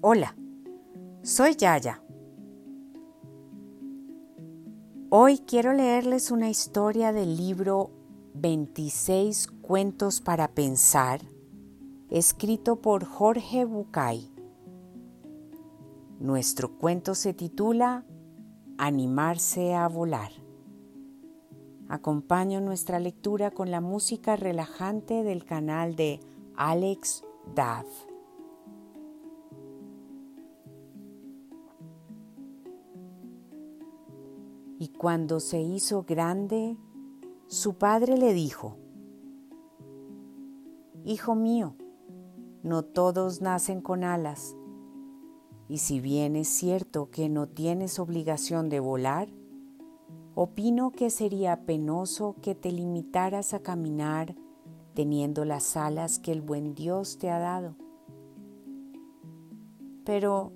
Hola, soy Yaya. Hoy quiero leerles una historia del libro 26 Cuentos para Pensar, escrito por Jorge Bucay. Nuestro cuento se titula Animarse a volar. Acompaño nuestra lectura con la música relajante del canal de Alex Dav. Y cuando se hizo grande, su padre le dijo, Hijo mío, no todos nacen con alas, y si bien es cierto que no tienes obligación de volar, opino que sería penoso que te limitaras a caminar teniendo las alas que el buen Dios te ha dado. Pero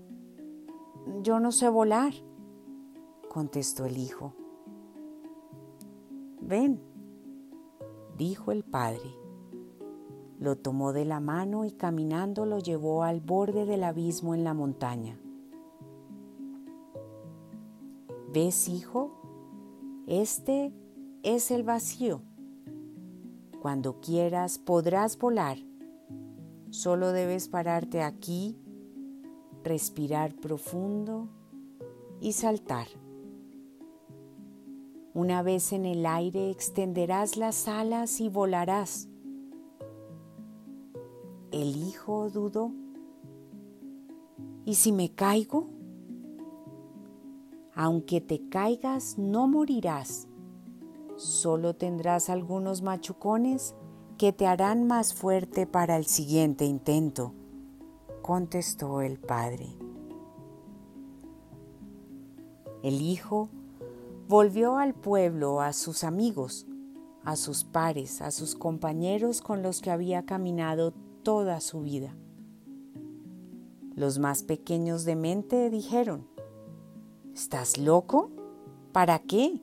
yo no sé volar contestó el hijo. Ven, dijo el padre. Lo tomó de la mano y caminando lo llevó al borde del abismo en la montaña. ¿Ves, hijo? Este es el vacío. Cuando quieras podrás volar. Solo debes pararte aquí, respirar profundo y saltar. Una vez en el aire extenderás las alas y volarás. El hijo dudó. ¿Y si me caigo? Aunque te caigas, no morirás. Solo tendrás algunos machucones que te harán más fuerte para el siguiente intento, contestó el padre. El hijo Volvió al pueblo, a sus amigos, a sus pares, a sus compañeros con los que había caminado toda su vida. Los más pequeños de mente dijeron, ¿Estás loco? ¿Para qué?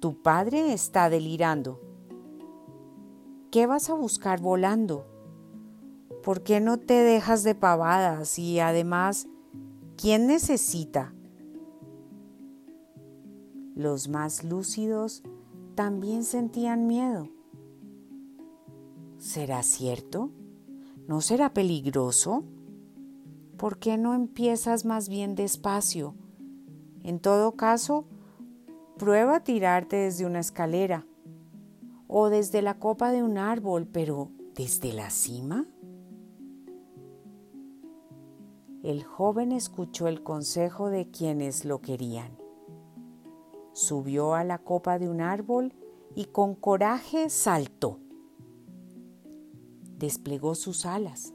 Tu padre está delirando. ¿Qué vas a buscar volando? ¿Por qué no te dejas de pavadas? Y además, ¿quién necesita los más lúcidos también sentían miedo. ¿Será cierto? ¿No será peligroso? ¿Por qué no empiezas más bien despacio? En todo caso, prueba a tirarte desde una escalera o desde la copa de un árbol, pero ¿desde la cima? El joven escuchó el consejo de quienes lo querían subió a la copa de un árbol y con coraje saltó. Desplegó sus alas,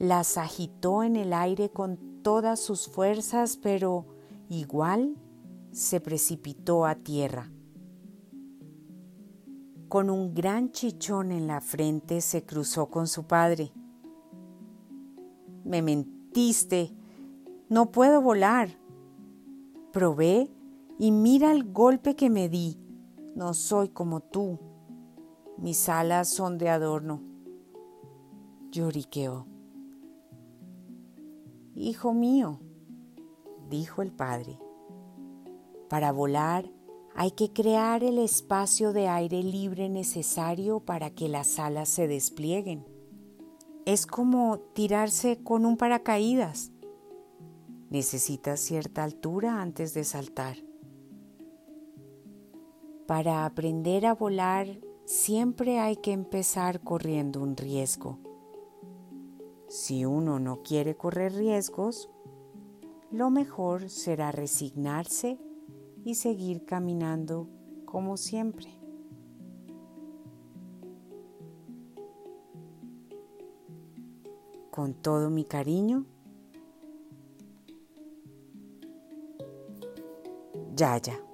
las agitó en el aire con todas sus fuerzas, pero igual se precipitó a tierra. Con un gran chichón en la frente se cruzó con su padre. Me mentiste, no puedo volar. Probé y mira el golpe que me di. No soy como tú. Mis alas son de adorno. Lloriqueó. Hijo mío, dijo el padre, para volar hay que crear el espacio de aire libre necesario para que las alas se desplieguen. Es como tirarse con un paracaídas. Necesitas cierta altura antes de saltar. Para aprender a volar siempre hay que empezar corriendo un riesgo. Si uno no quiere correr riesgos, lo mejor será resignarse y seguir caminando como siempre. Con todo mi cariño, Yaya.